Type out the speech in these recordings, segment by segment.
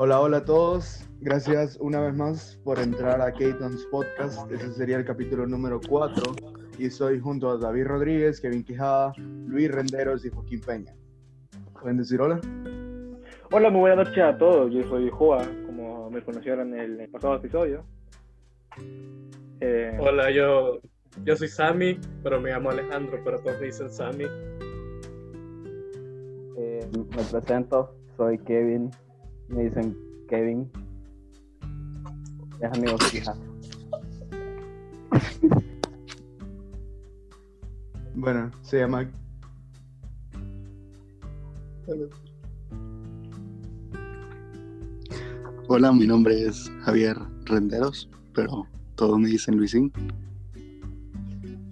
Hola, hola a todos. Gracias una vez más por entrar a Keaton's Podcast. Ese sería el capítulo número 4. Y estoy junto a David Rodríguez, Kevin Quijada, Luis Renderos y Joaquín Peña. ¿Pueden decir hola? Hola, muy buenas noches a todos. Yo soy Joa, como me conocieron en el pasado episodio. Eh, hola, yo, yo soy Sammy, pero me llamo Alejandro, pero todos me dicen Sammy. Eh, me presento, soy Kevin, me dicen Kevin. Es amigo hija. bueno, se llama. Hola, mi nombre es Javier Renderos, pero todos me dicen Luisín.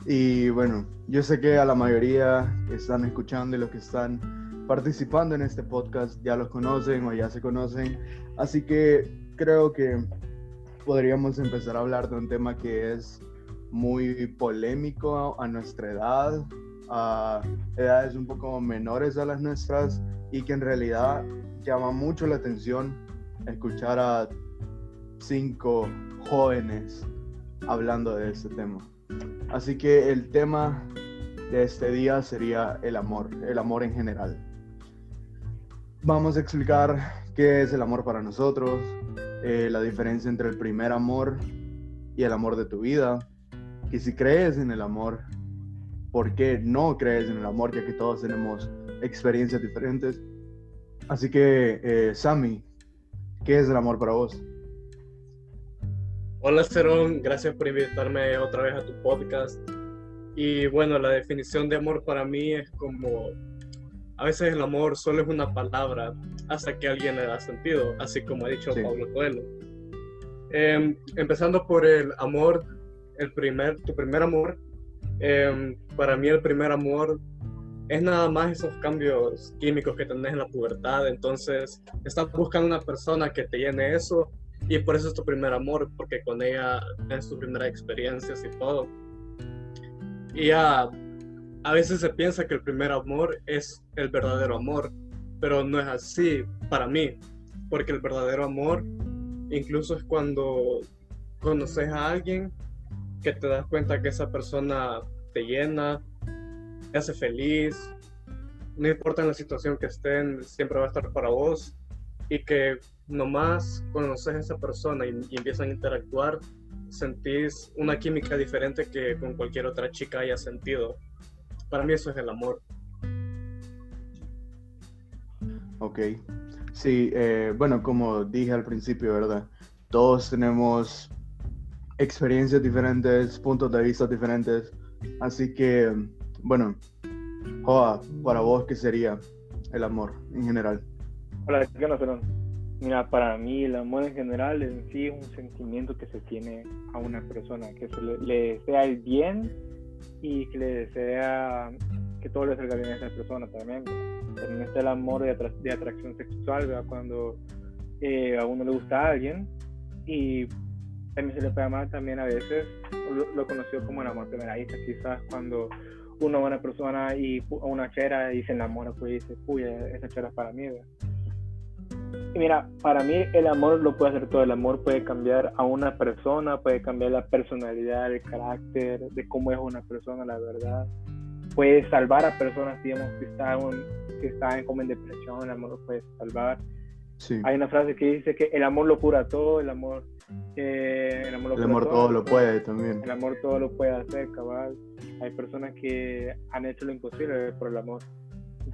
Y bueno, yo sé que a la mayoría que están escuchando y los que están participando en este podcast ya los conocen o ya se conocen. Así que creo que podríamos empezar a hablar de un tema que es muy polémico a nuestra edad, a edades un poco menores a las nuestras y que en realidad llama mucho la atención escuchar a cinco jóvenes hablando de este tema. Así que el tema de este día sería el amor, el amor en general. Vamos a explicar qué es el amor para nosotros, eh, la diferencia entre el primer amor y el amor de tu vida, que si crees en el amor, por qué no crees en el amor, ya que todos tenemos experiencias diferentes. Así que, eh, Sammy, ¿qué es el amor para vos? Hola, Cerón, gracias por invitarme otra vez a tu podcast. Y bueno, la definición de amor para mí es como a veces el amor solo es una palabra hasta que alguien le da sentido, así como ha dicho Pablo Coelho. Em, empezando por el amor, el primer, tu primer amor, em, para mí el primer amor es nada más esos cambios químicos que tenés en la pubertad, entonces estás buscando una persona que te llene eso y por eso es tu primer amor, porque con ella es tu primera experiencia y todo. Y ya a veces se piensa que el primer amor es el verdadero amor, pero no es así para mí, porque el verdadero amor incluso es cuando conoces a alguien que te das cuenta que esa persona te llena, te hace feliz, no importa en la situación que estén, siempre va a estar para vos y que nomás conoces a esa persona y, y empiezan a interactuar, sentís una química diferente que con cualquier otra chica haya sentido. Para mí eso es el amor. Ok. Sí, eh, bueno, como dije al principio, ¿verdad? Todos tenemos experiencias diferentes, puntos de vista diferentes. Así que, bueno, Joa, para vos, ¿qué sería el amor en general? Hola, ¿qué onda, Mira, para mí el amor en general en sí es un sentimiento que se tiene a una persona, que se le, le desea el bien y que le desea que todo le salga bien a esa persona también. También está el amor de, de atracción sexual, ¿verdad? cuando eh, a uno le gusta a alguien y también se le puede amar también a veces, lo, lo conoció como el amor primera vista, quizás cuando una persona y una chera y se enamora, pues dice, uy, esa chera es para mí. ¿verdad? Y mira, para mí el amor lo puede hacer todo. El amor puede cambiar a una persona, puede cambiar la personalidad, el carácter, de cómo es una persona, la verdad. Puede salvar a personas, digamos, que están, que están como en depresión, el amor lo puede salvar. Sí. Hay una frase que dice que el amor lo cura todo, el amor, eh, el amor, lo el amor todo, todo, lo puede también. El amor todo lo puede hacer, cabal. Hay personas que han hecho lo imposible por el amor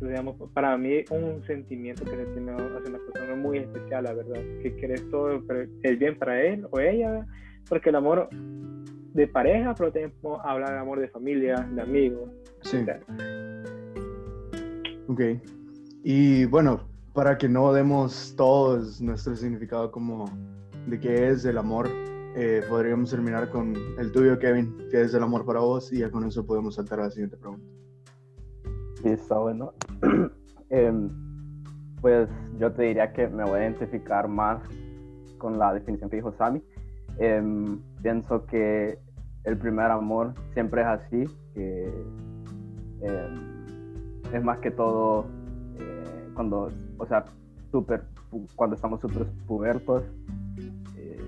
digamos, para mí un sentimiento que se tiene hacia una persona muy especial, la verdad, que querés todo el bien para él o ella, porque el amor de pareja, pero también hablar de amor de familia, de amigos. Sí. Ok. Y bueno, para que no demos todos nuestro significado como de qué es el amor, eh, podríamos terminar con el tuyo, Kevin, qué es el amor para vos, y ya con eso podemos saltar a la siguiente pregunta. Sí, está bueno. Em, pues yo te diría que me voy a identificar más con la definición que dijo Sammy. Em, pienso que el primer amor siempre es así, que em, es más que todo eh, cuando, o sea, súper cuando estamos súper pubertos, eh,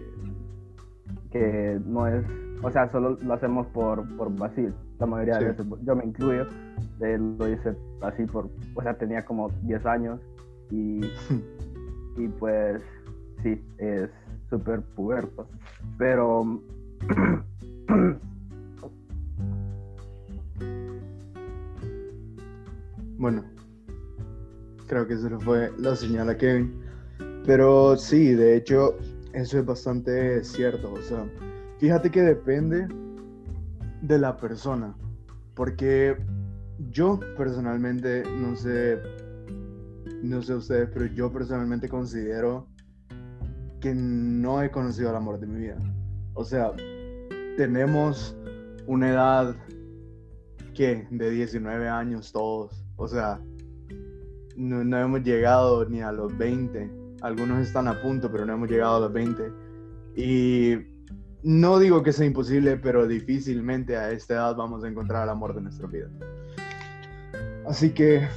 que no es, o sea, solo lo hacemos por, por vacil, la mayoría de veces, yo me incluyo, lo hice así por, o sea, tenía como 10 años y, y pues sí, es súper puberto, pero... bueno, creo que le fue la señal a Kevin. Pero sí, de hecho, eso es bastante cierto. O sea, fíjate que depende de la persona. Porque yo personalmente, no sé, no sé ustedes, pero yo personalmente considero que no he conocido el amor de mi vida. O sea, tenemos una edad que de 19 años todos. O sea, no, hemos llegado ni a los 20. Algunos están a punto, pero no hemos llegado a los 20. Y no digo que sea imposible, pero difícilmente a esta edad vamos a encontrar el amor de nuestra vida. Así que,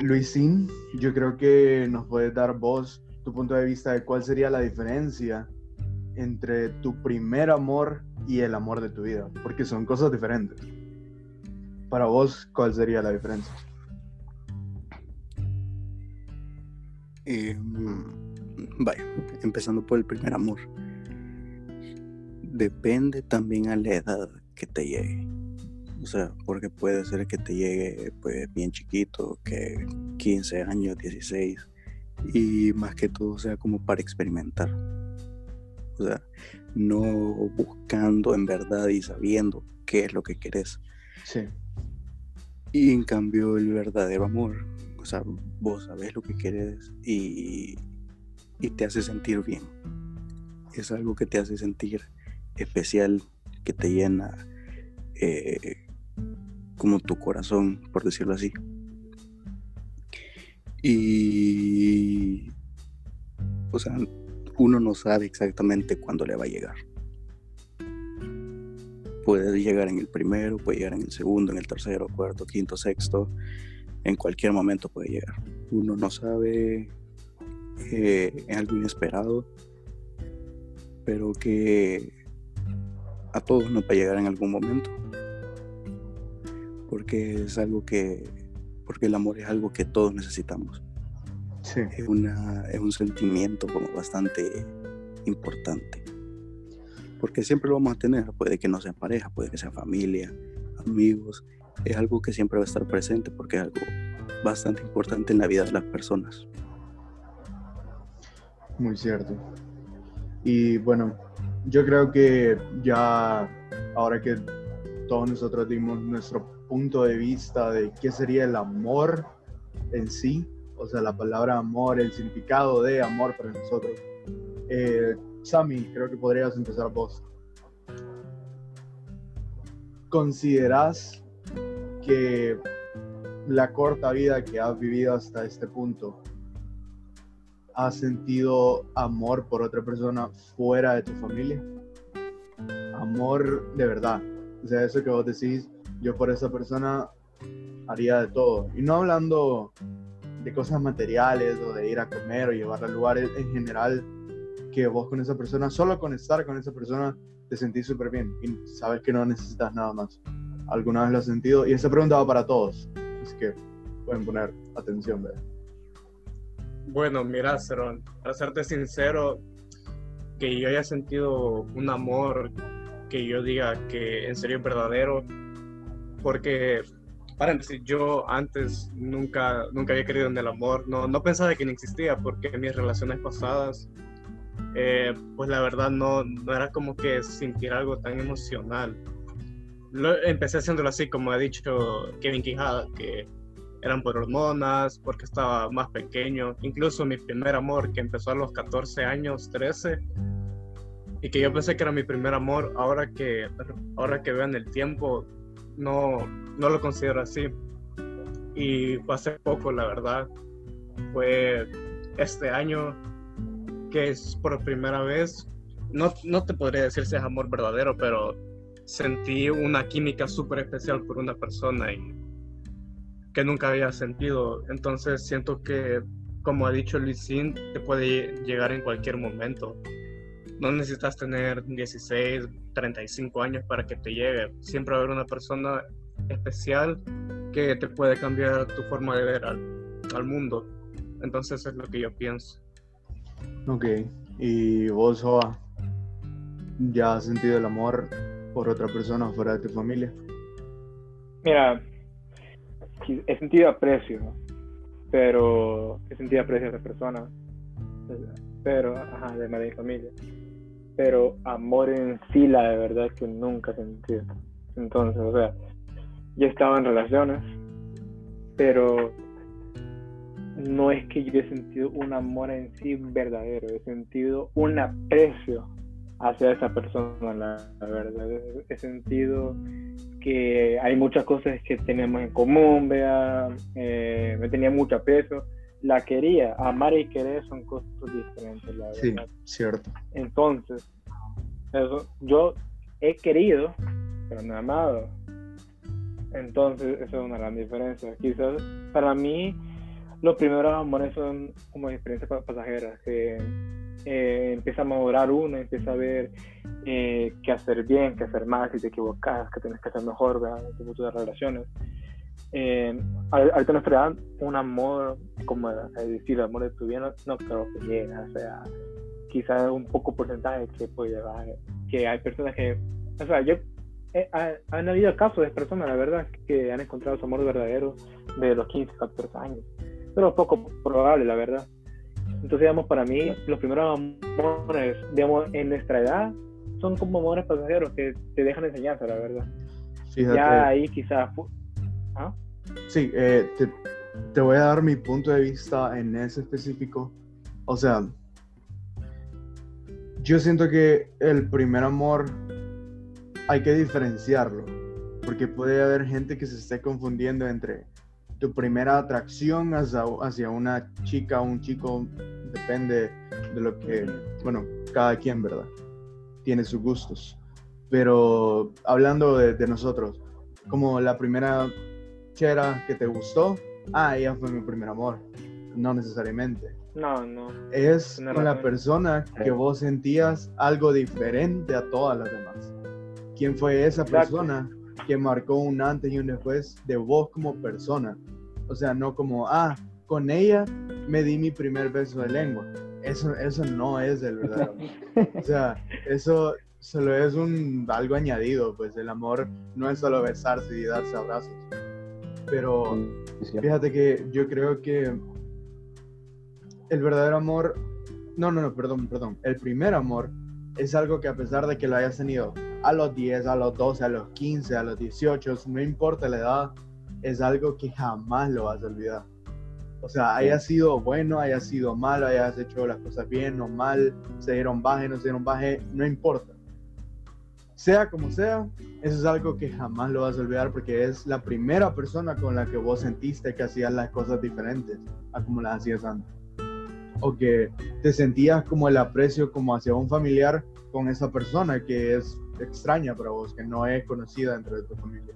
Luisín, yo creo que nos puedes dar vos tu punto de vista de cuál sería la diferencia entre tu primer amor y el amor de tu vida, porque son cosas diferentes. Para vos, ¿cuál sería la diferencia? Eh, vaya, empezando por el primer amor. Depende también a la edad que te llegue. O sea, porque puede ser que te llegue pues bien chiquito, que 15 años, 16, y más que todo sea como para experimentar. O sea, no buscando en verdad y sabiendo qué es lo que querés. Sí. Y en cambio el verdadero amor o sea, vos sabés lo que querés y, te hace sentir bien. Es algo que te hace sentir especial, que te llena eh, como tu corazón, por decirlo así. Y, o sea, uno no sabe exactamente cuándo le va a llegar. Puede llegar en el primero, puede llegar en el segundo, en el tercero, cuarto, quinto, sexto en cualquier momento puede llegar. Uno no sabe eh, algo inesperado, pero que a todos nos va a llegar en algún momento. Porque es algo que, porque el amor es algo que todos necesitamos. Sí. Es, una, es un sentimiento como bastante importante. Porque siempre lo vamos a tener, puede que no sea pareja, puede que sea familia, amigos, es algo que siempre va a estar presente porque es algo bastante importante en la vida de las personas. Muy cierto. Y bueno, yo creo que ya ahora que todos nosotros dimos nuestro punto de vista de qué sería el amor en sí, o sea, la palabra amor, el significado de amor para nosotros. Eh, Sammy, creo que podrías empezar vos. ¿Consideras que la corta vida que has vivido hasta este punto, has sentido amor por otra persona fuera de tu familia? Amor de verdad. O sea, eso que vos decís, yo por esa persona haría de todo. Y no hablando de cosas materiales o de ir a comer o llevarla a lugares en general, que vos con esa persona, solo con estar con esa persona, te sentís súper bien y sabes que no necesitas nada más alguna vez lo has sentido. Y esa pregunta va para todos, así que pueden poner atención. Bueno, mira, Cerón, para serte sincero, que yo haya sentido un amor que yo diga que en serio es verdadero, porque, paréntesis, yo antes nunca, nunca había creído en el amor, no, no pensaba que no existía, porque mis relaciones pasadas, eh, pues la verdad no, no era como que sentir algo tan emocional empecé haciéndolo así, como ha dicho Kevin Quijada, que eran por hormonas, porque estaba más pequeño. Incluso mi primer amor, que empezó a los 14 años, 13, y que yo pensé que era mi primer amor, ahora que, ahora que vean el tiempo, no, no lo considero así. Y fue hace poco, la verdad. Fue este año que es por primera vez. No, no te podría decir si es amor verdadero, pero sentí una química súper especial por una persona y que nunca había sentido. Entonces siento que como ha dicho Luisín, te puede llegar en cualquier momento. No necesitas tener 16, 35 años para que te llegue. Siempre va a haber una persona especial que te puede cambiar tu forma de ver al, al mundo. Entonces es lo que yo pienso. Ok, y vos, Joa, ¿ya has sentido el amor por otra persona fuera de tu familia? Mira, he sentido aprecio, pero he sentido aprecio a esa persona, pero, ajá, de mi familia. Pero amor en sí, la de verdad que nunca sentido. Entonces, o sea, yo he estado en relaciones, pero no es que yo he sentido un amor en sí verdadero, he sentido un aprecio hacia esa persona, la, la verdad. He sentido que hay muchas cosas que tenemos en común, vea, eh, me tenía mucho aprecio, la quería, amar y querer son cosas diferentes, la Sí, verdad. cierto. Entonces, eso, yo he querido, pero no he amado. Entonces, eso es una gran diferencia. Quizás para mí, los primeros amores son como experiencias pa- pasajeras, que eh, empieza a madurar uno, empieza a ver eh, qué hacer bien, qué hacer mal, si te equivocas, que tienes que hacer mejor, ¿verdad? En tu futuro de relaciones. Eh, ahor- ahorita en nuestra edad, un amor, como es decir, el amor de tu vida, no, no creo que llegue, o sea, quizás un poco porcentaje que puede llegar, que hay personas que, o sea, yo, eh, ha- han habido casos de personas, la verdad, que han encontrado su amor verdadero de los 15, 14 años, pero poco probable, la verdad. Entonces, digamos, para mí, los primeros amores, digamos, en nuestra edad, son como amores pasajeros que te dejan enseñanza, la verdad. Fíjate. Ya ahí quizás... Sí, eh, te, voy a dar mi punto de vista en ese específico. O sea, yo siento que el primer amor hay que diferenciarlo, porque puede haber gente que se esté confundiendo entre tu primera atracción hacia, una chica o un chico, depende de lo que, bueno, cada quien, ¿verdad? Tiene sus gustos. Pero hablando de nosotros, como la primera chera que te gustó, ah, ella fue mi primer amor. No necesariamente. No, no. Es Tienes con la persona que vos sentías algo diferente a todas las demás. ¿Quién fue esa Exacto. persona que marcó un antes y un después de vos como persona? O sea, no como, ah, con ella me di mi primer beso de lengua. Eso, eso no es el verdadero amor. O sea, eso solo es un algo añadido, pues el amor no es solo besarse y darse abrazos. Pero fíjate que yo creo que el verdadero amor, no, no, no, perdón, perdón, el primer amor es algo que a pesar de que lo hayas tenido a los 10, a los 12, a los 15, a los 18, no importa la edad, es algo que jamás lo vas a olvidar. O sea, haya sido bueno, haya sido malo, hayas hecho las cosas bien o mal, se dieron baje, no se dieron baje, no importa. Sea como sea, eso es algo que jamás lo vas a olvidar porque es la primera persona con la que vos sentiste que hacías las cosas diferentes a como las hacías antes. O que te sentías como el aprecio como hacia un familiar con esa persona que es extraña para vos, que no es conocida dentro de tu familia.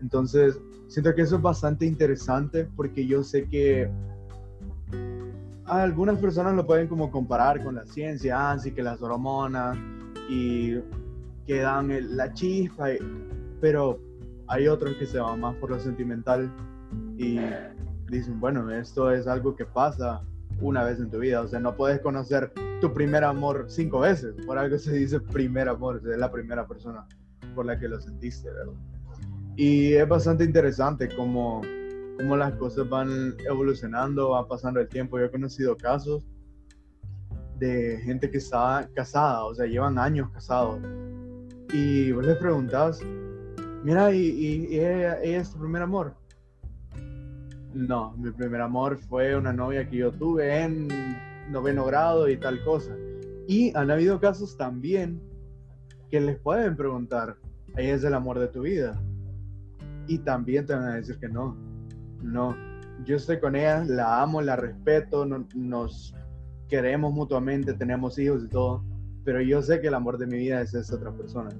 Entonces, siento que eso es bastante interesante porque yo sé que algunas personas lo pueden como comparar con la ciencia, así que las hormonas y que dan el- la chispa, y- pero hay otros que se van más por lo sentimental y dicen, bueno, esto es algo que pasa una vez en tu vida, o sea, no puedes conocer tu primer amor cinco veces, por algo se dice primer amor, es la primera persona por la que lo sentiste, ¿verdad? Y es bastante interesante cómo, cómo las cosas van evolucionando, va pasando el tiempo. Yo he conocido casos de gente que está casada, o sea, llevan años casados. Y vos les preguntás, mira, ¿y, ella es tu primer amor? No, mi primer amor fue una novia que yo tuve en noveno grado y tal cosa. Y han habido casos también que les pueden preguntar, ella es el amor de tu vida. Y también te van a decir que no, no. Yo estoy con ella, la amo, la respeto, no- nos queremos mutuamente, tenemos hijos y todo, pero yo sé que el amor de mi vida es esa otra persona.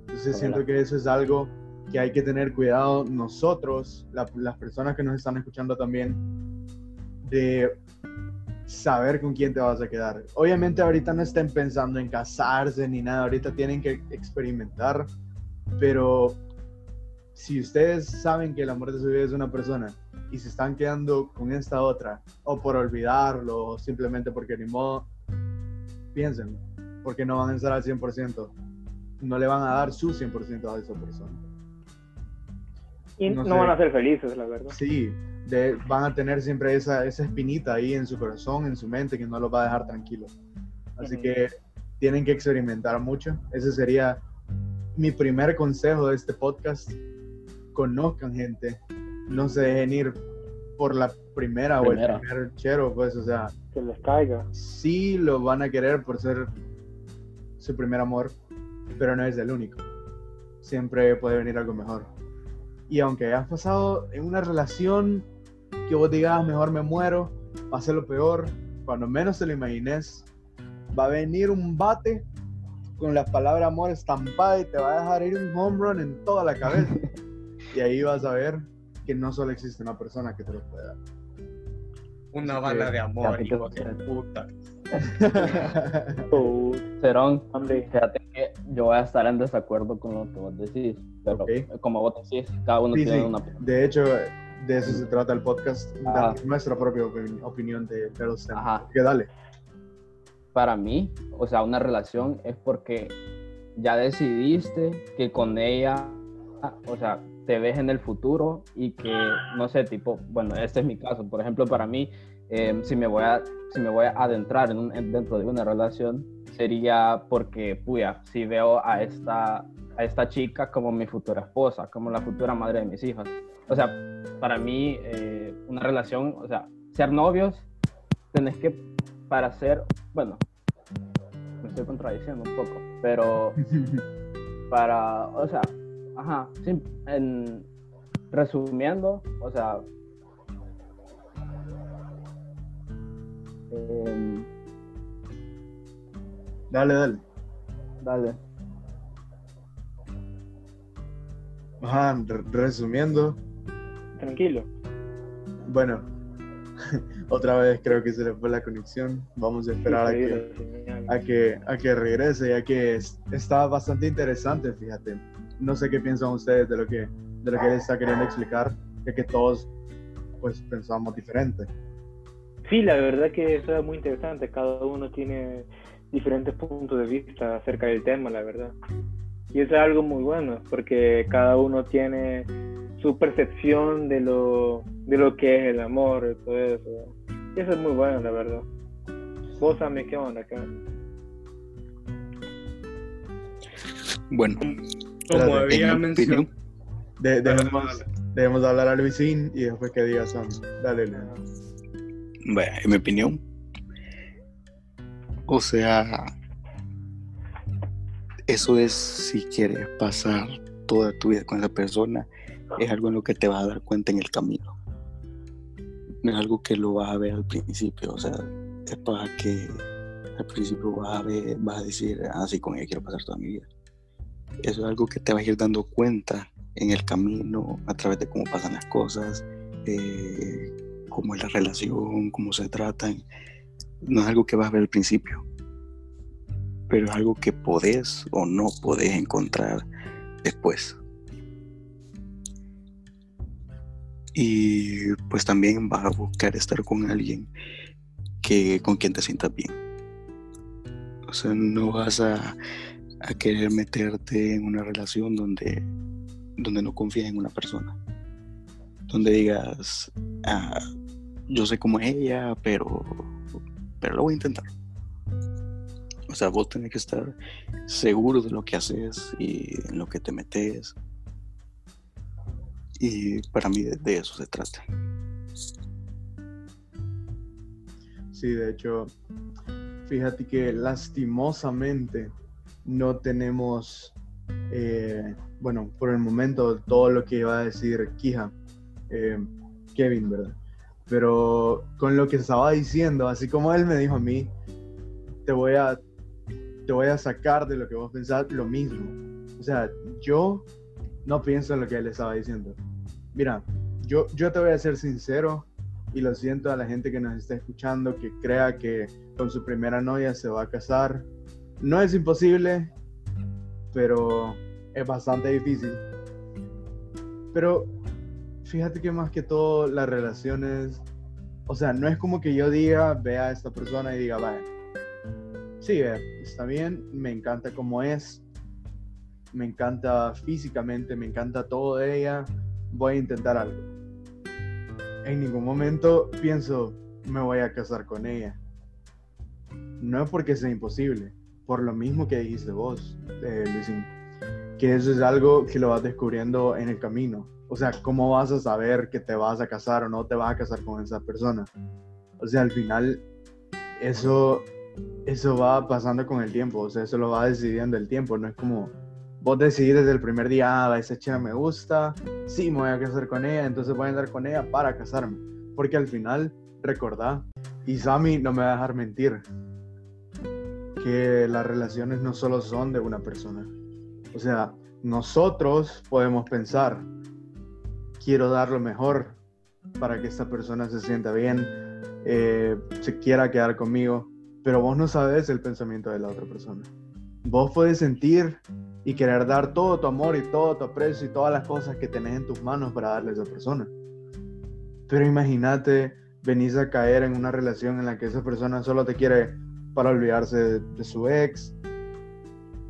Entonces siento que eso es algo que hay que tener cuidado nosotros, la- las personas que nos están escuchando también, de saber con quién te vas a quedar. Obviamente ahorita no estén pensando en casarse ni nada, ahorita tienen que experimentar, pero si ustedes saben que el amor de su vida es una persona y se están quedando con esta otra, o por olvidarlo, o simplemente porque ni modo, piensen, porque no van a estar al 100%, no le van a dar su 100% a esa persona. Y No no, sé. van a ser felices, la verdad. Sí, de- van a tener siempre esa, esa espinita ahí en su corazón, en su mente, que no los va a dejar tranquilos. Así Ujú. que tienen que experimentar mucho. Ese sería mi primer consejo de este podcast. Conozcan gente, no se dejen ir por la primera, Primera. o el primer chero, pues, o sea, Que les caiga. sí lo van a querer por ser su primer amor, pero no es el único. Siempre puede venir algo mejor. Y aunque hayas pasado en una relación que vos digas, mejor me muero, va a ser lo peor, cuando menos te lo imagines, va a venir un bate con la palabra amor estampada y te va a dejar ir un home run en toda la cabeza. y ahí vas a ver que no solo existe una persona que te lo puede dar. Una Así bala que- de amor, hijo de puta. Oh, Cerón, hombre. fíjate que yo voy a estar en desacuerdo con lo que vos decís, pero Ok. como vos decís, cada uno Sí, tiene sí. una... De hecho, de eso se trata el podcast, Ah. dar nuestra propia opini- opinión de. Así que dale. Para mí, o sea, una relación es porque ya decidiste que con ella, o sea, te ves en el futuro y que, no sé, tipo, bueno, este es mi caso, por ejemplo, para mí, eh, si, me voy a, si me voy a adentrar en un- en- dentro de una relación, sería porque, puya, si veo a esta, a esta chica como mi futura esposa, como la futura madre de mis hijas. O sea, para mí, eh, una relación, o sea, ser novios, tenés que, para ser, bueno, me estoy contradiciendo un poco, pero para, o sea, ajá, sí, en, resumiendo, o sea, em, dale, dale. dale, Ajá, re- resumiendo, Tranquilo. bueno, otra vez creo que se le fue la conexión. Vamos a esperar a que, a que, a que regrese, ya que es- está bastante interesante, fíjate. No sé qué piensan ustedes de lo que, de lo que él está queriendo explicar, ya que todos pues pensamos diferente. Sí, la verdad que eso es muy interesante. Cada uno tiene diferentes puntos de vista acerca del tema, la verdad. Y eso es algo muy bueno, porque cada uno tiene su percepción de lo, de lo que es el amor y todo eso. Y eso es muy bueno, la verdad. Vos, Sammy, ¿qué onda acá? Bueno, Como había mencionado. opinión, De, Dale, dejemos, dale. dejemos de hablar a Luisín y después que diga Sam. Dale, Leon. Bueno, en mi opinión, o sea, eso es si quieres pasar toda tu vida con esa persona, es algo en lo que te vas a dar cuenta en el camino. No es algo que lo vas a ver al principio, o sea, es para que al principio vas a ver, vas a decir, ah, sí, con ella quiero pasar toda mi vida. Eso es algo que te vas a ir dando cuenta en el camino, a través de cómo pasan las cosas, eh, cómo es la relación, cómo se tratan. No es algo que vas a ver al principio, pero es algo que podés o no podés encontrar después. Y pues también vas a buscar estar con alguien que con quien te sientas bien. O sea, no vas a, a querer meterte en una relación donde, donde no confías en una persona. Donde digas, "Ah, yo sé cómo es ella, pero, pero lo voy a intentar. O sea, vos tenés que estar seguro de lo que haces y en lo que te metes. Y para mí de, de eso se trata. Sí, de hecho, fíjate que lastimosamente no tenemos, eh, bueno, por el momento todo lo que iba a decir Kija, eh, Kevin, ¿verdad? Pero con lo que estaba diciendo, así como él me dijo a mí, te voy a, te voy a sacar de lo que vos pensás lo mismo. O sea, yo no pienso en lo que él estaba diciendo. Mira, yo, yo te voy a ser sincero, y lo siento a la gente que nos está escuchando que crea que con su primera novia se va a casar. No es imposible, pero es bastante difícil. Pero fíjate que más que todo las relaciones, o sea, no es como que yo diga, vea a esta persona y diga, vaya, sí, está bien, me encanta como es, me encanta físicamente, me encanta todo de ella, voy a intentar algo. En ningún momento pienso, me voy a casar con ella. No es porque sea imposible, por lo mismo que dijiste vos, eh, Luisín, que eso es algo que lo vas descubriendo en el camino. O sea, ¿cómo vas a saber que te vas a casar o no te vas a casar con esa persona? O sea, al final, eso, eso va pasando con el tiempo, o sea, eso lo va decidiendo el tiempo, no es como vos decidís desde el primer día, ah, esa chica me gusta, sí, me voy a casar con ella, entonces voy a andar con ella para casarme. Porque al final, recordá, y Sammy no me va a dejar mentir, que las relaciones no solo son de una persona. O sea, nosotros podemos pensar, quiero dar lo mejor para que esta persona se sienta bien, eh, se quiera quedar conmigo, pero vos no sabes el pensamiento de la otra persona. Vos puedes sentir y querer dar todo tu amor y todo tu aprecio y todas las cosas que tenés en tus manos para darle a esa persona. Pero imagínate, venís a caer en una relación en la que esa persona solo te quiere para olvidarse de, su ex,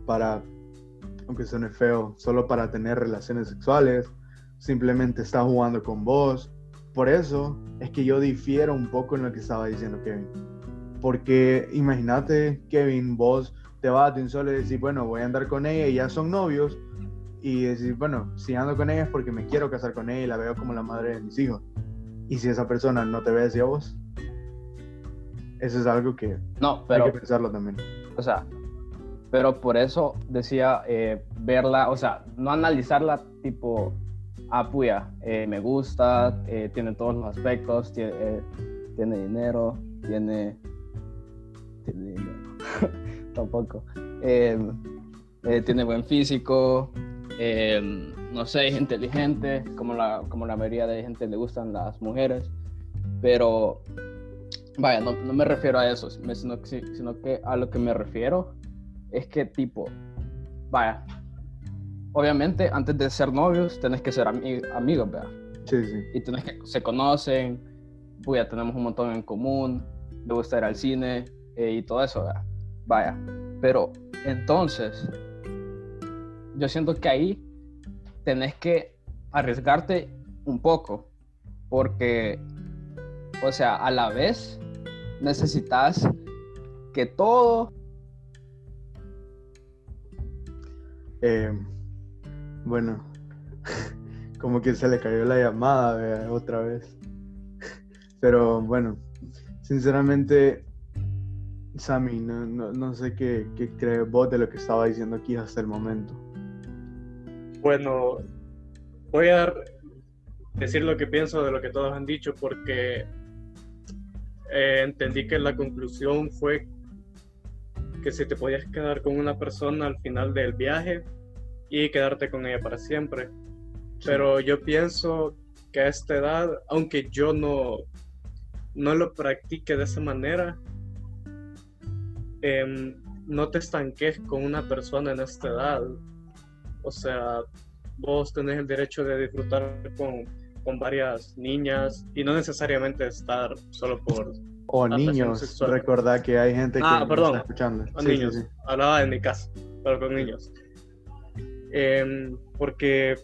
para, aunque suene feo, solo para tener relaciones sexuales, simplemente está jugando con vos. Por eso es que yo difiero un poco en lo que estaba diciendo Kevin. Porque imagínate, Kevin, vos te vas a un solo y decir, bueno, voy a andar con ella y ya son novios. Y decir, bueno, si ando con ella es porque me quiero casar con ella y la veo como la madre de mis hijos. Y si esa persona no te ve así a vos, eso es algo que no, pero, hay que pensarlo también. O sea, pero por eso decía eh, verla, o sea, no analizarla tipo, ah, puya, eh, me gusta, eh, tiene todos los aspectos, tiene, tiene dinero, tiene, tiene dinero. tampoco. Em, eh, tiene buen físico, em, no sé, es inteligente, como la, como la mayoría de gente le gustan las mujeres, pero vaya, no, no me refiero a eso, sino, sino que a lo que me refiero es que tipo, vaya, obviamente antes de ser novios tenés que ser amigos, ¿verdad? Sí, sí. Y tenés que, se conocen, pues ya tenemos un montón en común, le gusta ir al cine eh, y todo eso, ¿verdad? Vaya, pero entonces, yo siento que ahí tenés que arriesgarte un poco, porque, o sea, a la vez necesitas que todo... Eh, bueno, como que se le cayó la llamada otra vez. Pero bueno, sinceramente Sammy, no, no, sé qué, qué crees vos de lo que estaba diciendo aquí hasta el momento. Bueno, voy a decir lo que pienso de lo que todos han dicho porque eh, entendí que la conclusión fue que si te podías quedar con una persona al final del viaje y quedarte con ella para siempre. Pero yo pienso que a esta edad, aunque yo no, no lo practique de esa manera, Em, no te estanques con una persona en esta edad. O sea, vos tenés el derecho de disfrutar con, con varias niñas y no necesariamente estar solo por... O niños, recordad que hay gente que ah, perdón, está escuchando. O niños, hablaba en mi casa, pero con niños. Em, porque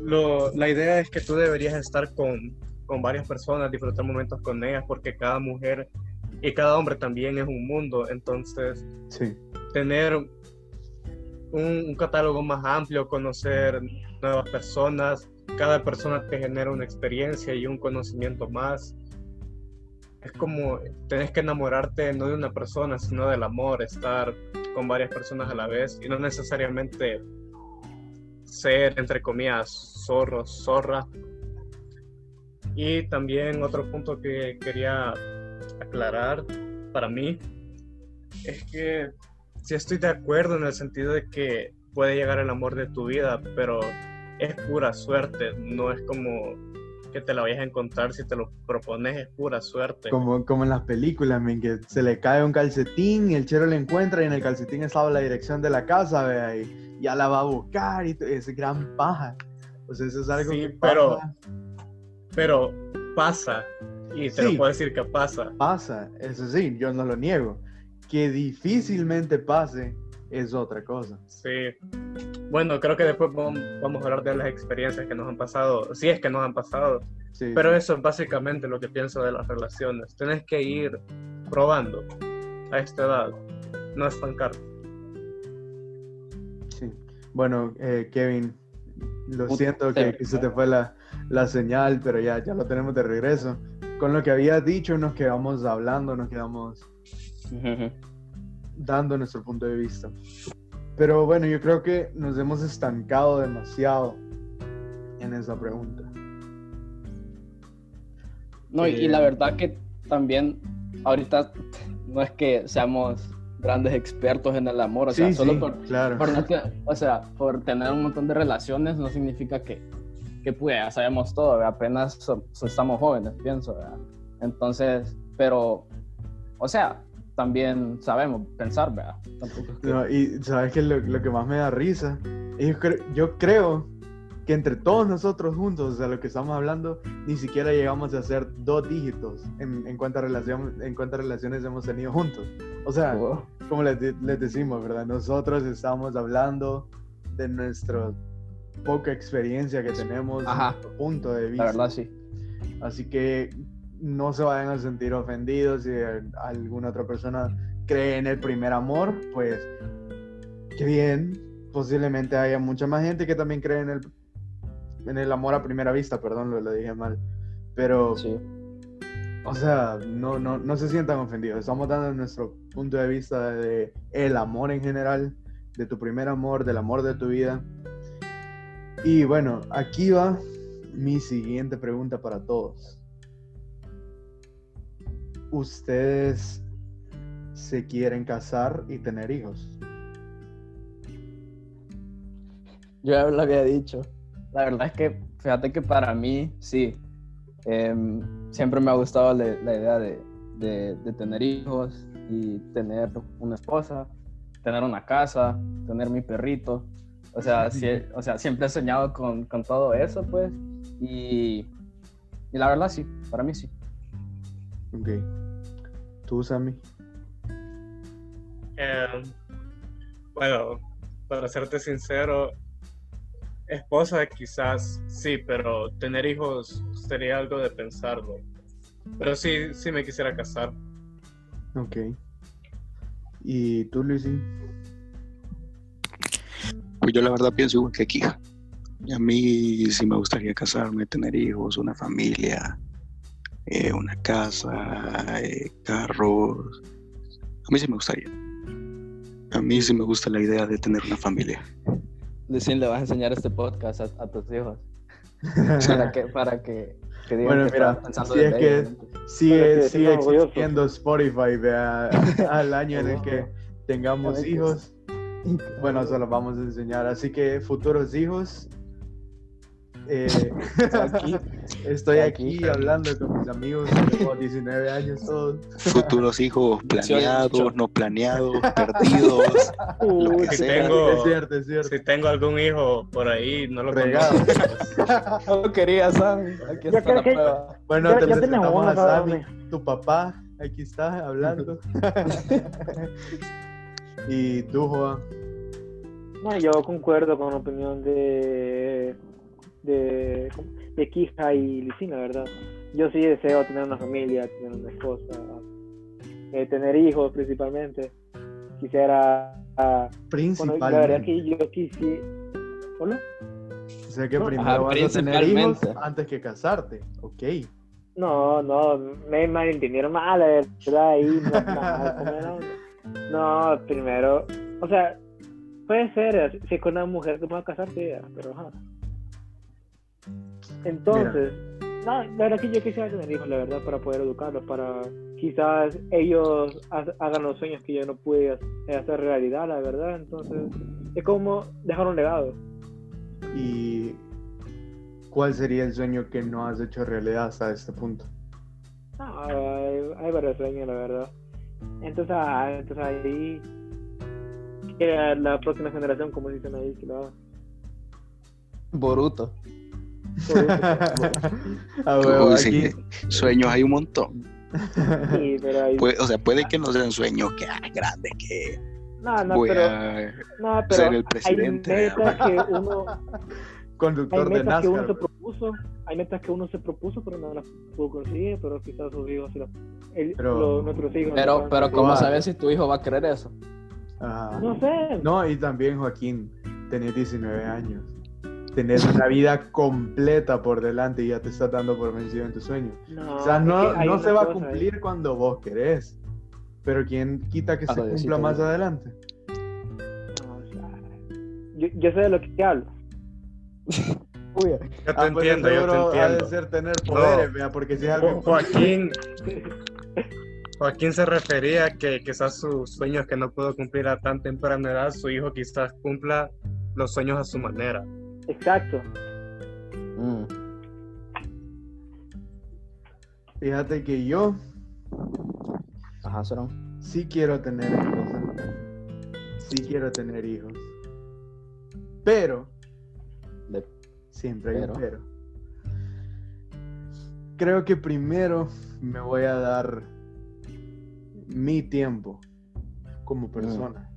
lo, la idea es que tú deberías estar con, con varias personas, disfrutar momentos con ellas, porque cada mujer y cada hombre también es un mundo, entonces sí. tener un, catálogo más amplio, conocer nuevas personas, cada persona te genera una experiencia y un conocimiento más. Es como tenés que enamorarte no de una persona, sino del amor, estar con varias personas a la vez y no necesariamente ser, entre comillas, zorro, zorra. Y también otro punto que quería aclarar para mí es que sí estoy de acuerdo en el sentido de que puede llegar el amor de tu vida, pero es pura suerte, no es como que te la vayas a encontrar si te lo propones es pura suerte. Como, como en las películas, men, que se le cae un calcetín y el chero le encuentra y en el calcetín estaba la dirección de la casa, vea, y ya la va a buscar y es gran paja. O sea, eso es algo Sí, que pero- pasa, Pero pasa, y te Sí. lo puedo decir que pasa. pasa, eso sí, yo no lo niego. Que difícilmente pase es otra cosa. Sí. Bueno, creo que después vam- vamos a hablar de las experiencias que nos han pasado, si es que nos han pasado. Sí, Pero eso es básicamente lo que pienso de las relaciones. Tienes que ir probando a esta edad, no estancar. Sí. Bueno, eh, Kevin, lo Puta, siento que, que se te fue la, la señal, pero ya, ya lo tenemos de regreso. Con lo que habías dicho, nos quedamos hablando, nos quedamos dando nuestro punto de vista. Pero bueno, yo creo que nos hemos estancado demasiado en esa pregunta. No, y, y Eh, la verdad que también ahorita no es que seamos grandes expertos en el amor, o sea, sí, solo sí, por, claro. por no te- o sea, por tener un montón de relaciones no significa que, que pues, ya sabemos todo, ¿verdad? apenas so- so- estamos jóvenes, pienso, ¿verdad? Entonces, pero, o sea, también sabemos pensar, ¿verdad? Tampoco es que- No, y sabes que lo, lo que más me da risa, yo, cre- yo creo que entre todos nosotros juntos, o sea, lo que estamos hablando, ni siquiera llegamos a hacer dos dígitos en, en, cuántas relación, en cuántas relaciones hemos tenido juntos. O sea, Wow. como les, de- les decimos, ¿verdad? Nosotros estamos hablando de nuestra poca experiencia que tenemos, Ajá. nuestro punto de vista. La verdad sí. Así que no se vayan a sentir ofendidos si alguna otra persona cree en el primer amor, pues qué bien. Posiblemente haya mucha más gente que también cree en el, en el amor a primera vista, perdón, lo, lo dije mal. Pero, Sí. o sea, no, no, no se sientan ofendidos. Estamos dando nuestro punto de vista de el amor en general, de tu primer amor, del amor de tu vida. Y bueno, aquí va mi siguiente pregunta para todos. ¿Ustedes se quieren casar y tener hijos? Yo ya lo había dicho. La verdad es que, fíjate que para mí, sí. Em, siempre me ha gustado la, la idea de, de- de tener hijos y tener una esposa, tener una casa, tener mi perrito. O sea, sí- o sea siempre he soñado con, con todo eso, pues. Y, y la verdad, sí, para mí sí. Ok. ¿Tú, Sammy? Eh, bueno, para serte sincero, esposa quizás sí, pero tener hijos sería algo de pensarlo. Pero sí, sí me quisiera casar. Ok. ¿Y tú, Luisín? Pues yo la verdad pienso igual que aquí. A mí sí me gustaría casarme, tener hijos, una familia, eh, una casa, eh, carros. A mí sí me gustaría. A mí sí me gusta la idea de tener una familia. Lucín, le vas a enseñar este podcast a, a tus hijos. Para que, para que, que digan Bueno, que mira, pensando si es desde que- ellos, ¿no? Para sigue, que sigue existiendo Spotify al año en el que tengamos hijos. Bueno, se los vamos a enseñar. Así que futuros hijos. eh, Aquí. Estoy Aquí. aquí hablando con mis amigos de 19 años todos. Futuros hijos planeados, no planeados, perdidos. lo que Si sea. tengo, Es cierto, es cierto. si tengo algún hijo por ahí, no lo Regado. conozco. No lo quería, Sammy. Aquí está la que- prueba. Bueno, Ya- te ya presentamos a Sammy, tu papá. Aquí está hablando. y tú, Joa. No, yo concuerdo con la opinión de de, de Kija y Lucina, ¿verdad? Yo sí deseo tener una familia, tener una esposa, eh, tener hijos principalmente. Quisiera, ah, bueno, la verdad Principalmente. que yo quisiera... ¿Hola? O sea que No, primero ajá, vas a tener hijos principalmente. antes que casarte. Ok. No, no, me malentendieron mal, la verdad, ahí no, no, primero, o sea, puede ser, si es con una mujer que me va a casar, sí, pero ajá. Entonces, no, la verdad que yo quisiera tener hijos, la verdad, para poder educarlos, para quizás ellos ha- hagan los sueños que yo no pude ha- hacer realidad, la verdad, entonces, es como dejar un legado. Y ¿cuál sería el sueño que no has hecho realidad hasta este punto? No, hay, hay varios sueños, la verdad. Entonces, ah, entonces ahí, que la próxima generación, como dicen ahí, que lo haga. Boruto. Ah, huevo, Uy, aquí- sí, sueños hay un montón. Sí, pero o sea, puede que no sean sueños que ah, grandes, que no, no, voy pero. a No, pero ser el hay presidente. metas que uno, hay de metas que uno se propuso, hay metas que uno se propuso, pero no las pudo conseguir, pero quizás sus hijos, el- Pero- los- nuestros hijos. Pero, pero ¿cómo sabes si tu hijo va a querer eso? No sé. No, y también Joaquín, tenés 19 años. Tenés una vida completa por delante y ya te estás dando por vencido en tu sueño. No, O sea, es no, no se va a ahí. cumplir cuando vos querés. Pero quién quita que Ah, se no, cumpla sí, más adelante. No, yo, yo sé de lo que hablo. Uy, Yo te Ah, pues entiendo, yo te ha de entiendo. ser tener No. poderes, vea, porque si es algo... Jo- Joaquín, Joaquín se refería a que quizás sus sueños que no pudo cumplir a tan temprana edad, su hijo quizás cumpla los sueños a su manera. Exacto. mm, Fíjate que yo Ajá, sí quiero tener hijos. Sí quiero tener hijos. Pero, De- siempre hay un pero. pero. Creo que primero me voy a dar mi tiempo como persona.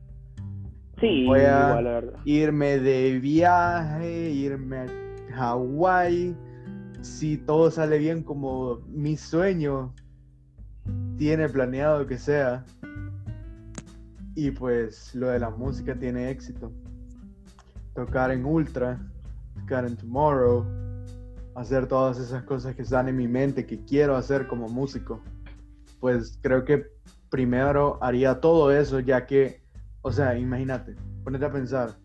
Sí, Voy a- igual, la verdad. irme de viaje, irme a Hawái. Si todo sale bien como mi sueño tiene planeado que sea. Y pues lo de la música tiene éxito. Tocar en Ultra, tocar en Tomorrow, hacer todas esas cosas que están en mi mente que quiero hacer como músico. Pues creo que primero haría todo eso ya que, o sea, imagínate, ponete a pensar,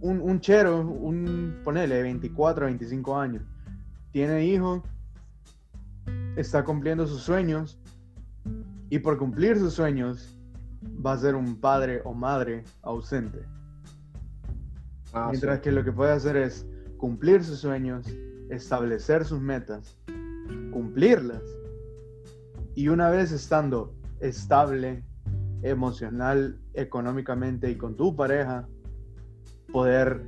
un, un chero, un, ponele, 24, 25 años, tiene hijos, está cumpliendo sus sueños, y por cumplir sus sueños, va a ser un padre o madre ausente. Ah, Mientras sí. que lo que puede hacer es cumplir sus sueños, establecer sus metas, cumplirlas. Y una vez estando estable, emocional, económicamente y con tu pareja, poder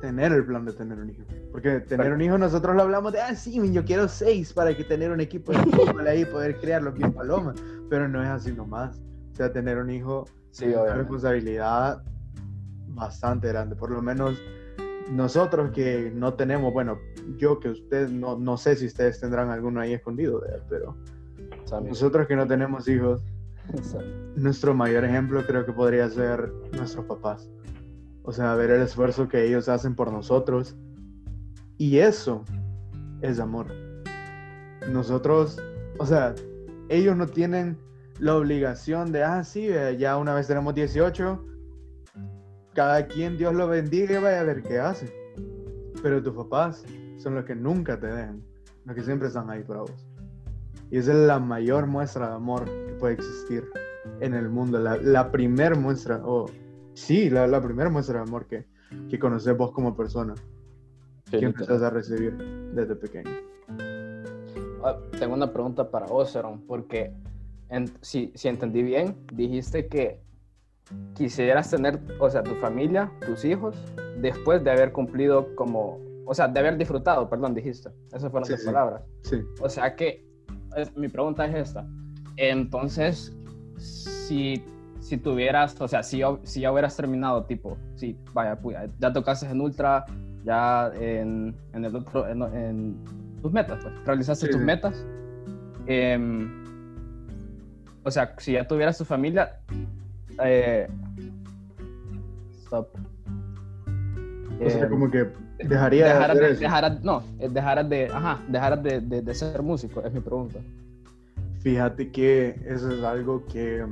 tener el plan de tener un hijo. Porque tener un hijo nosotros lo hablamos de, ah, sí, yo quiero seis para que tener un equipo de fútbol ahí, poder criarlo bien paloma. Pero no es así nomás. O sea, tener un hijo Sí, una obviamente. responsabilidad bastante grande. Por lo menos nosotros que no tenemos, bueno, yo que usted, no, no sé si ustedes tendrán alguno ahí escondido, pero nosotros que no tenemos hijos, Nuestro mayor ejemplo creo que podría ser nuestros papás. O sea, ver el esfuerzo que ellos hacen por nosotros. Y eso es amor. Nosotros, o sea, ellos no tienen la obligación de, ah, sí, eh, ya una vez tenemos 18, cada quien Dios lo bendiga y vaya a ver qué hace. Pero tus papás son los que nunca te dejan, los que siempre están ahí para vos. Y es la mayor muestra de amor que puede existir en el mundo. La, la primer muestra, o sí, la, la primera muestra de amor que, que conoces vos como persona, Sí, que empezás a recibir desde pequeño. Ah, Tengo una pregunta para vos, Aaron, porque en- si, si entendí bien, dijiste que quisieras tener, o sea, tu familia, tus hijos, después de haber cumplido como, o sea, de haber disfrutado, perdón, dijiste. Esas fueron Sí, tus sí. palabras. Sí. O sea que, es- mi pregunta es esta. Entonces, si, si tuvieras, o sea, si, ya- si ya hubieras terminado, tipo, sí, vaya, ya tocaste en Ultra, ya en, en el otro, en, en tus metas, pues, realizaste Sí, tus sí. metas. em, o sea, si ya tuvieras tu familia, eh, stop. O sea, Em, como que dejaría de dejaras de, eso. dejaras- no, eh, dejaras de, ajá, dejaras de, de, de ser músico, es mi pregunta. Fíjate que eso es algo que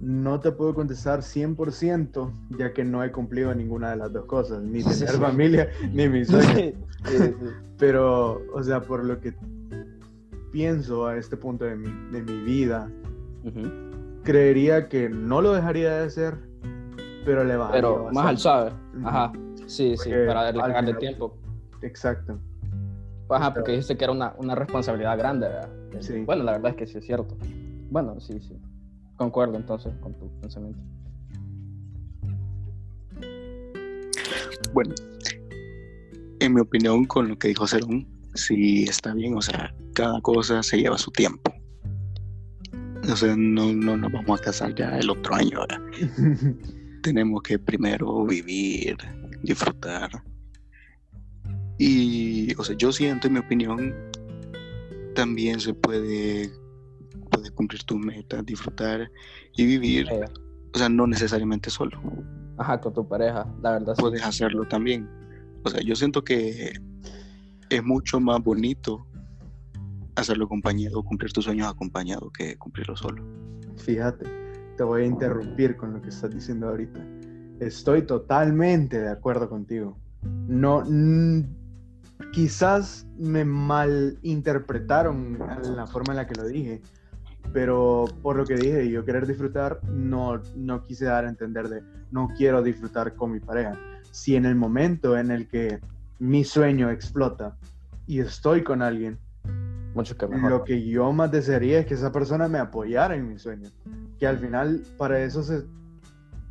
no te puedo contestar 100%, ya que no he cumplido ninguna de las dos cosas, ni Sí, tener sí. familia, ni mi sueño. Sí, sí, sí. Pero, o sea, por lo que pienso a este punto de mi, de mi vida, Ujú. creería que no lo dejaría de hacer, pero le bajaría Pero más al bastante. suave. Ujú. Ajá. Sí, sí, para al alejarle final- tiempo. Exacto. Ajá, porque dijiste que era una, una responsabilidad grande, ¿verdad? Sí. Bueno, la verdad es que sí es cierto. Bueno, sí, sí. Concuerdo entonces con tu pensamiento. Bueno, en mi opinión, con lo que dijo Cerón, sí está bien, o sea, cada cosa se lleva su tiempo. O sea, no, no nos vamos a casar ya el otro año, ¿verdad? tenemos que primero vivir, disfrutar. Y, o sea, yo siento, en mi opinión, también se puede, puedes cumplir tus metas, disfrutar y vivir, o sea, no necesariamente solo. ajá, con tu pareja, la verdad sí. Puedes hacerlo también. O sea, yo siento que es mucho más bonito hacerlo acompañado, cumplir tus sueños acompañado que cumplirlo solo. Fíjate, te voy a interrumpir con lo que estás diciendo ahorita. Estoy totalmente de acuerdo contigo. No, quizás me malinterpretaron la forma en la que lo dije, pero por lo que dije, yo querer disfrutar, no, no quise dar a entender de no quiero disfrutar con mi pareja. Si en el momento en el que mi sueño explota y estoy con alguien, Mucho que mejor. lo que yo más desearía es que esa persona me apoyara en mi sueño. Que al final, para eso se,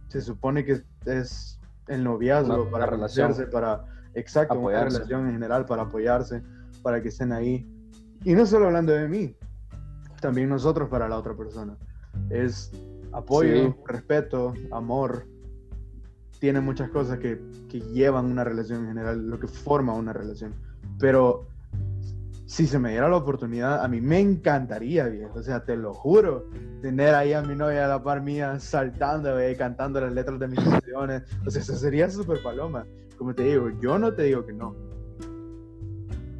se supone que es el noviazgo, Una- para una relación. relacionarse, para, exacto, una Apoyarse. relación en general, para apoyarse, para que estén ahí. Y no solo hablando de mí, también nosotros para la otra persona. Es apoyo, Sí. respeto, amor. Tiene muchas cosas que, que llevan una relación en general, lo que forma una relación. Pero si se me diera la oportunidad, a mí me encantaría, viejo. O sea, te lo juro, tener ahí a mi novia a la par mía saltando, ve, cantando las letras de mis canciones. O sea, eso sería súper paloma. Como te digo, yo no te digo que no.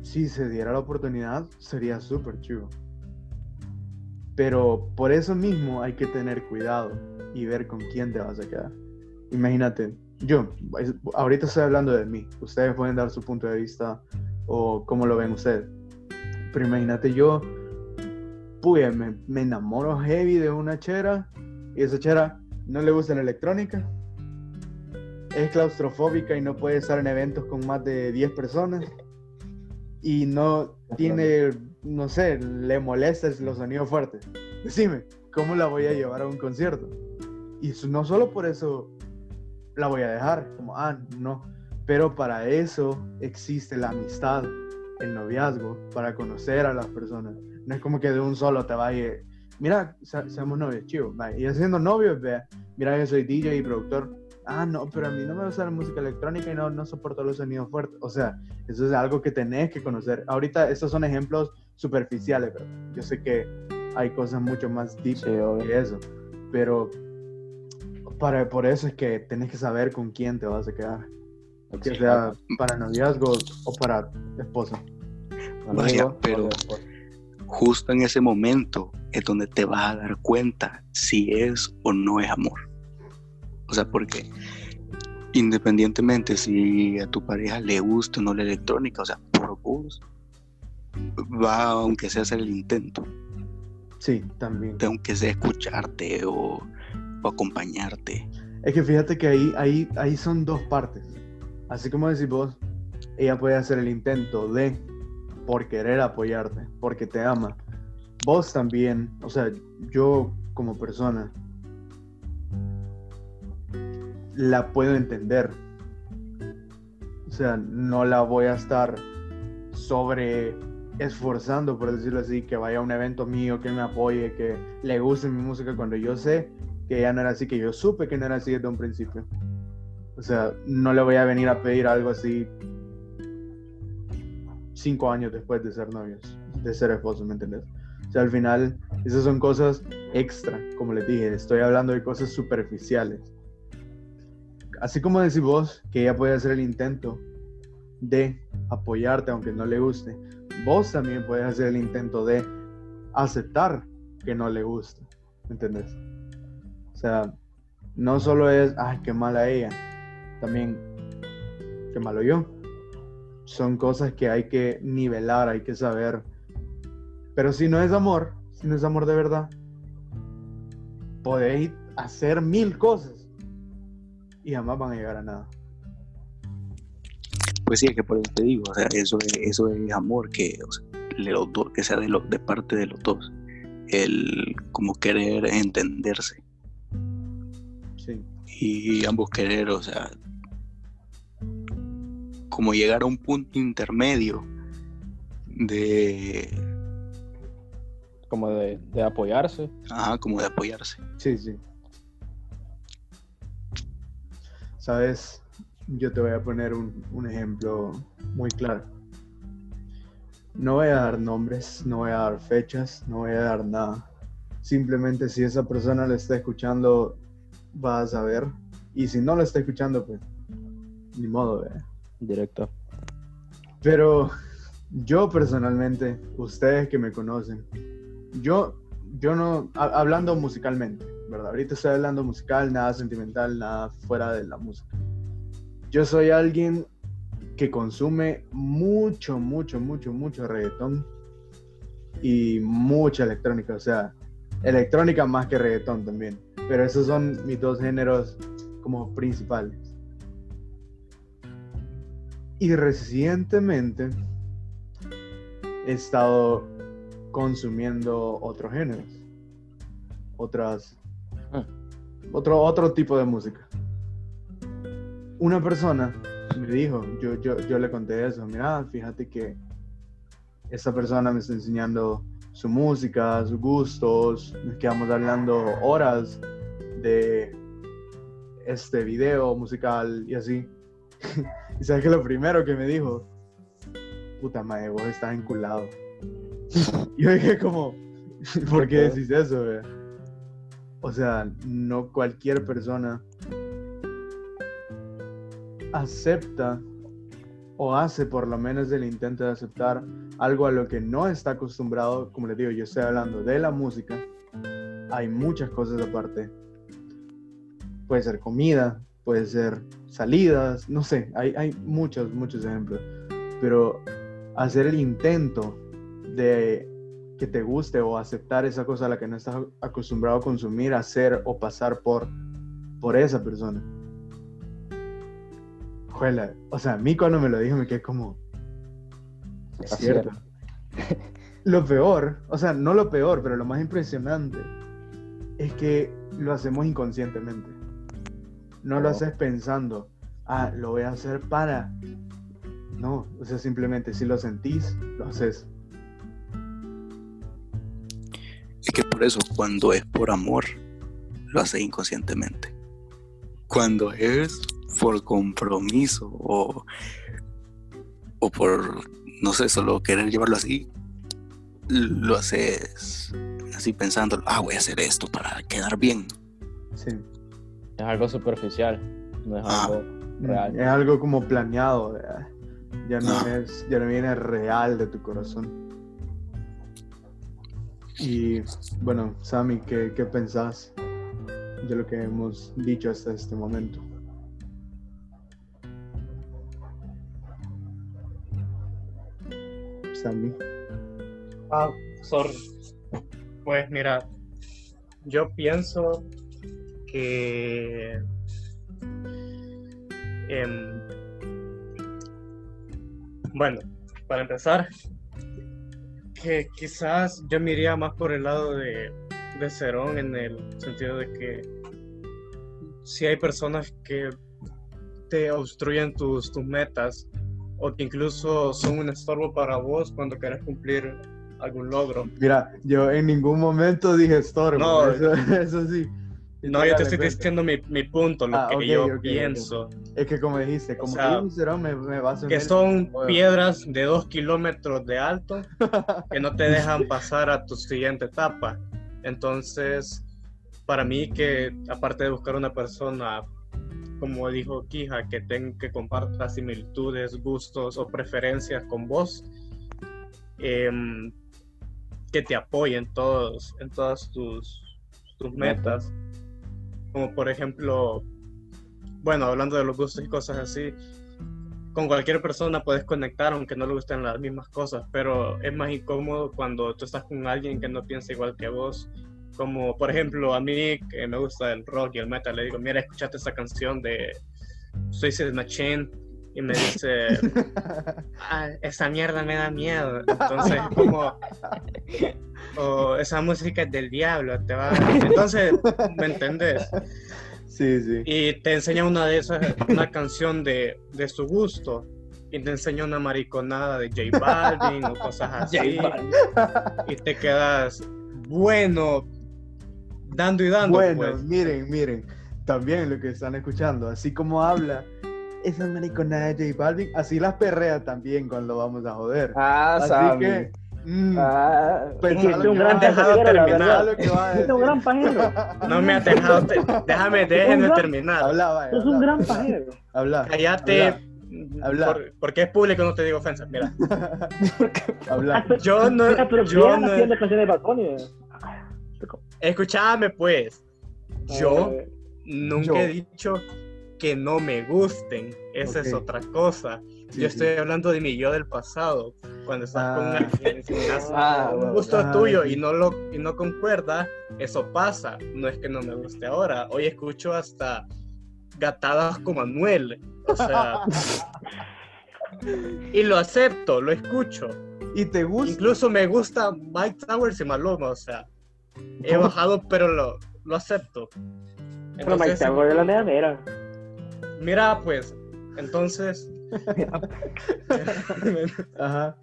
Si se diera la oportunidad, sería súper chido. Pero por eso mismo hay que tener cuidado y ver con quién te vas a quedar. Imagínate, yo, ahorita estoy hablando de mí. Ustedes pueden dar su punto de vista o cómo lo ven ustedes. Pero imagínate yo, pues me, me enamoro heavy de una chera y esa chera no le gusta la electrónica, es claustrofóbica y no puede estar en eventos con más de 10 personas y no tiene, no sé, le molesta los sonidos fuertes. Decime, ¿cómo la voy a llevar a un concierto? Y no solo por eso la voy a dejar, como, ah, no, pero para eso existe la amistad, el noviazgo, para conocer a las personas. No es como que de un solo te vaya, mira, se- seamos novios, chivo, y haciendo novios, vea, mira, yo soy DJ y productor. Ah, no, pero a mí no me gusta la música electrónica y no, no soporto los sonidos fuertes. O sea, eso es algo que tenés que conocer. Ahorita estos son ejemplos superficiales, pero yo sé que hay cosas mucho más deep Sí, que eso. Pero para, por eso es que tenés que saber con quién te vas a quedar. Que sea para noviazgo o para esposa. Vaya, Amigo, pero-. Justo en ese momento es donde te vas a dar cuenta si es o no es amor. O sea, porque independientemente si a tu pareja le gusta o no la electrónica, o sea, por vos, va aunque sea hacer el intento, Sí, también. aunque sea escucharte o, o acompañarte. Es que fíjate que ahí, ahí, ahí son dos partes. Así como decís vos, ella puede hacer el intento de, por querer apoyarte, porque te ama. Vos también, o sea, yo como persona, la puedo entender. O sea, no la voy a estar sobre esforzando, por decirlo así, que vaya a un evento mío, que me apoye, que le guste mi música cuando yo sé que ya no era así, que yo supe que no era así desde un principio. O sea, no le voy a venir a pedir algo así cinco años después de ser novios, de ser esposos, ¿me entiendes? O sea, al final, esas son cosas extra, como les dije, estoy hablando de cosas superficiales. Así como decís vos, que ella puede hacer el intento de apoyarte aunque no le guste, vos también puedes hacer el intento de aceptar que no le gusta, ¿me entiendes? O sea, no solo es, ay, qué mala ella, también, qué malo yo. Son cosas que hay que nivelar, hay que saber. Pero si no es amor, si no es amor de verdad, podéis hacer mil cosas y jamás van a llegar a nada. Pues sí, es que por eso te digo, o sea, eso es, eso es amor, que, o sea, de los dos, que sea de, lo- de parte de los dos. El como querer entenderse Sí, y ambos querer, o sea, como llegar a un punto intermedio de, Como de, de apoyarse. ajá, como de apoyarse. sí, sí. Sabes, yo te voy a poner un, un ejemplo muy claro. No voy a dar nombres, no voy a dar fechas, no voy a dar nada. Simplemente si esa persona lo está escuchando, va a saber. Y si no lo está escuchando, pues ni modo, ¿verdad? Directo. Pero yo personalmente, ustedes que me conocen, yo, yo no, ha- hablando musicalmente, ¿verdad? Ahorita estoy hablando musical, nada sentimental, nada fuera de la música. Yo soy alguien que consume mucho, mucho, mucho, mucho reggaetón y mucha electrónica, o sea, electrónica más que reggaetón también. Pero esos son mis dos géneros como principales. Y recientemente he estado consumiendo otros géneros, otras, otro, otro tipo de música. Una persona me dijo, yo, yo, yo le conté eso, mira, fíjate que esta persona me está enseñando su música, sus gustos, nos quedamos hablando horas de este video musical y así. y sabes que lo primero que me dijo, puta madre, vos estás enculado. Y yo dije como, ¿por qué decís eso? ve? O sea, no cualquier persona acepta o hace por lo menos el intento de aceptar algo a lo que no está acostumbrado. Como les digo, yo estoy hablando de la música. Hay muchas cosas aparte. Puede ser comida, puede ser salidas, no sé, hay, hay muchos, muchos ejemplos. Pero hacer el intento de que te guste o aceptar esa cosa a la que no estás acostumbrado a consumir, hacer o pasar por, por esa persona. Juela, o sea, a mí cuando me lo dijo me quedé como... Es cierto. Lo peor, o sea, no lo peor, pero lo más impresionante es que lo hacemos inconscientemente. No lo Oh. haces pensando, ah, lo voy a hacer para. No, o sea, simplemente si lo sentís, lo haces. Es que por eso, cuando es por amor, lo haces inconscientemente. Cuando es por compromiso o, o por, no sé, solo querer llevarlo así, lo haces así pensando, ah, voy a hacer esto para quedar bien. Sí. Es algo superficial. No es Ah. algo real. Es algo como planeado, ¿verdad? ya no Ah. es, ya no viene real de tu corazón. Y bueno, Sammy, ¿qué, qué pensás de lo que hemos dicho hasta este momento? Sammy. Ah, sorry. Pues mira, yo pienso que em, bueno, para empezar, que quizás yo me iría más por el lado de, de Cerón en el sentido de que si hay personas que te obstruyen tus, tus metas o que incluso son un estorbo para vos cuando querés cumplir algún logro. Mira, yo en ningún momento dije estorbo, No. eso, eso sí. No, yo te estoy Totalmente. diciendo mi, mi punto, lo Ah, que yo pienso. Es que como dijiste, como sea, que Cerón me, me baso en Que son piedras de dos kilómetros de alto que no te dejan pasar a tu siguiente etapa. Entonces, para mí que aparte de buscar una persona, como dijo Kija, que, ten, que comparta similitudes, gustos o preferencias con vos, em, que te apoye en, todos, en todas tus, tus metas. Como por ejemplo, bueno, hablando de los gustos y cosas así, con cualquier persona puedes conectar aunque no le gusten las mismas cosas, pero es más incómodo cuando tú estás con alguien que no piensa igual que vos. Como por ejemplo a mí que me gusta el rock y el metal, le digo, mira, escuchate esta canción de Suicide Machine, y me dice, "Ah, esa mierda me da miedo. Entonces, como, o esa música es del diablo, te va. Entonces, ¿me entendés? Sí, sí. Y te enseña una de esas, una canción de, de su gusto. Y te enseña una mariconada de J Balvin o cosas así. Y te quedas, bueno, dando y dando. Bueno, pues. miren, miren, también lo que están escuchando, así como habla esa mariconada de J Balvin, así las perrea también cuando vamos a joder. Ah, así Sammy. que, mm, Ah, Es lo un gran dejado terminar. Es un gran pajero. No me has dejado, te- déjame, déjenme gran- terminar. Habla, vaya, Es un gran pajero. habla, Cállate. habla, Habla. por- porque es público, no te digo ofensa. Mira, habla. yo no. Mira, pero Yo bien no haciendo canciones de escúchame, pues. Yo Eh, nunca yo. he dicho que no me gusten. Esa es otra cosa. Sí, yo sí. estoy hablando de mi yo del pasado. Cuando estás con Ah. alguien Ah, un gusto Ah, tuyo y no lo y no concuerda, eso pasa. No es que no me guste ahora. Hoy escucho hasta gatadas con Manuel. O sea. y lo acepto, lo escucho. ¿Y te gusta? Incluso me gusta Mike Towers y Maluma, o sea, he bajado, pero lo, lo acepto. Pero Mike Entonces, Tower de la mera mera. Mira, pues, entonces, Ajá.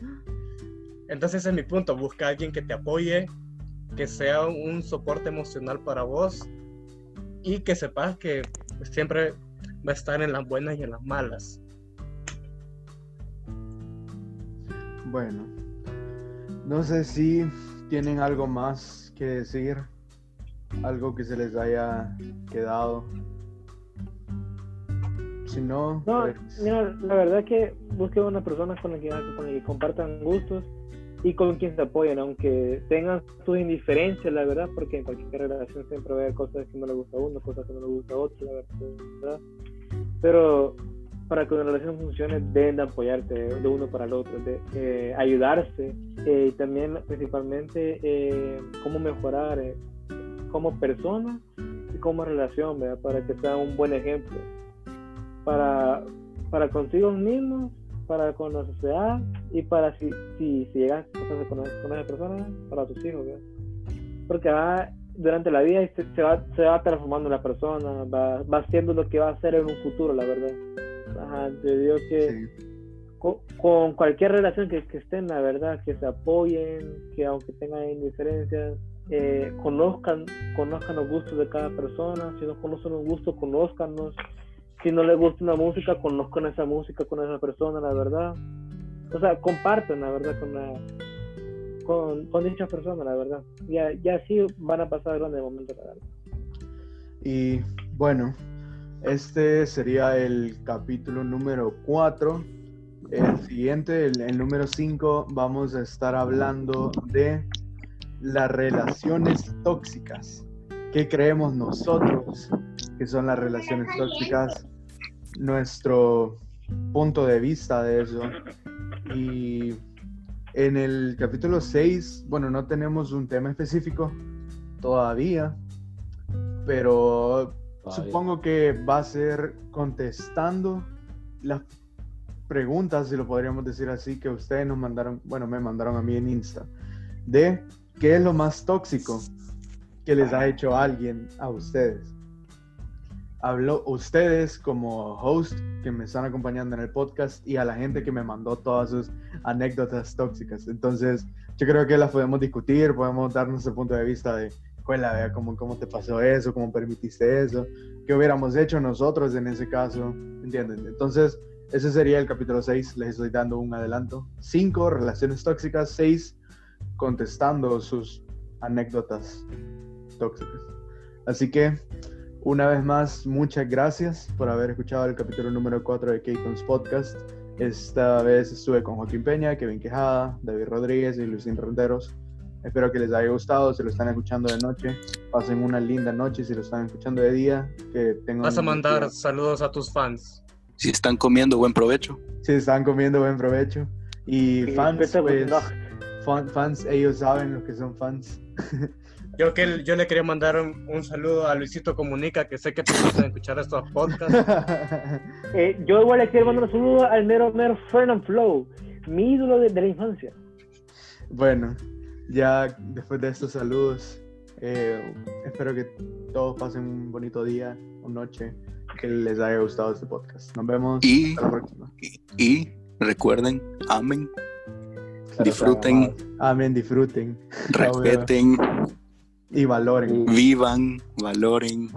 entonces ese es mi punto, busca a alguien que te apoye, que sea un soporte emocional para vos y que sepas que siempre va a estar en las buenas y en las malas. Bueno, no sé si tienen algo más que decir, algo que se les haya quedado. Si no, No, mira, la verdad que busquen una persona con la que, con la que compartan gustos y con quien se apoyen, aunque tengan sus indiferencias, la verdad, porque en cualquier relación siempre va a haber cosas que no le gusta a uno, cosas que no le gusta a otro, la verdad. Pero para que una relación funcione, deben de apoyarse de uno para el otro, de eh, ayudarse eh, y también principalmente eh, cómo mejorar eh, como persona y como relación, ¿verdad? para que sea un buen ejemplo para, para consigo mismos, para con la sociedad y para si, si, si llegas a casarse con, con esa persona, para tus hijos. ¿verdad? Porque va, durante la vida se, se va, se va transformando la persona, va, va siendo lo que va a ser en un futuro, la verdad. Ajá, te digo que sí. con, con cualquier relación que, que estén, la verdad, que se apoyen, que aunque tengan indiferencias, eh, conozcan, conozcan los gustos de cada persona, si no conocen los gustos, conózcanos, si no les gusta una música, conozcan esa música con esa persona, la verdad. O sea, comparten, la verdad, con la con, con dicha persona, la verdad. Ya, ya así van a pasar grandes momentos, la verdad. Y bueno, este sería el capítulo número 4. El siguiente, el, el número 5, vamos a estar hablando de las relaciones tóxicas. ¿Qué creemos nosotros que son las relaciones tóxicas? Nuestro punto de vista de eso. Y en el capítulo 6, bueno, no tenemos un tema específico todavía, pero Todavía. supongo que va a ser contestando las preguntas, si lo podríamos decir así, que ustedes nos mandaron, bueno, me mandaron a mí en Insta, de qué es lo más tóxico que les ha hecho alguien a ustedes. Habló ustedes como host que me están acompañando en el podcast y a la gente que me mandó todas sus anécdotas tóxicas. Entonces, yo creo que las podemos discutir, podemos dar nuestro punto de vista de, "Juela, vea cómo, cómo te pasó eso, cómo permitiste eso, qué hubiéramos hecho nosotros en ese caso, ¿entienden? Entonces, ese sería el capítulo 6, les estoy dando un adelanto. 5, relaciones tóxicas, 6, contestando sus anécdotas tóxicas. Así que, una vez más, muchas gracias por haber escuchado el capítulo número 4 de K-Cons Podcast. Esta vez estuve con Joaquín Peña, Kevin Quejada, David Rodríguez y Lucín Renderos. Espero que les haya gustado. Si lo están escuchando de noche, pasen una linda noche. Si lo están escuchando de día, que tengan. Vas a mandar día. saludos a tus fans. Si están comiendo, buen provecho. Si están comiendo, buen provecho. Y Y fans, pues, los fan- fans, ellos saben lo que son fans. Yo, que, yo le quería mandar un, un saludo a Luisito Comunica, que sé que te gustan escuchar estos podcasts. Eh, yo igual le quiero mandar un saludo al mero mero Fernand Flow, mi ídolo de, de la infancia. bueno, ya después de estos saludos, eh, espero que todos pasen un bonito día o noche, que les haya gustado este podcast. Nos vemos Y- hasta la próxima. Y, y recuerden, amen, Pero disfruten. Amén, disfruten respeten, y valoren. vivan, valoren,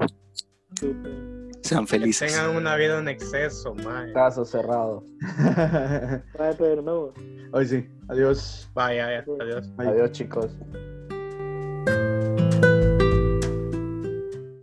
sean Que felices. tengan una vida en exceso, mae. Caso cerrado. Bye, Pedro. Hoy sí, adiós. Adiós. Bye. Adiós, chicos.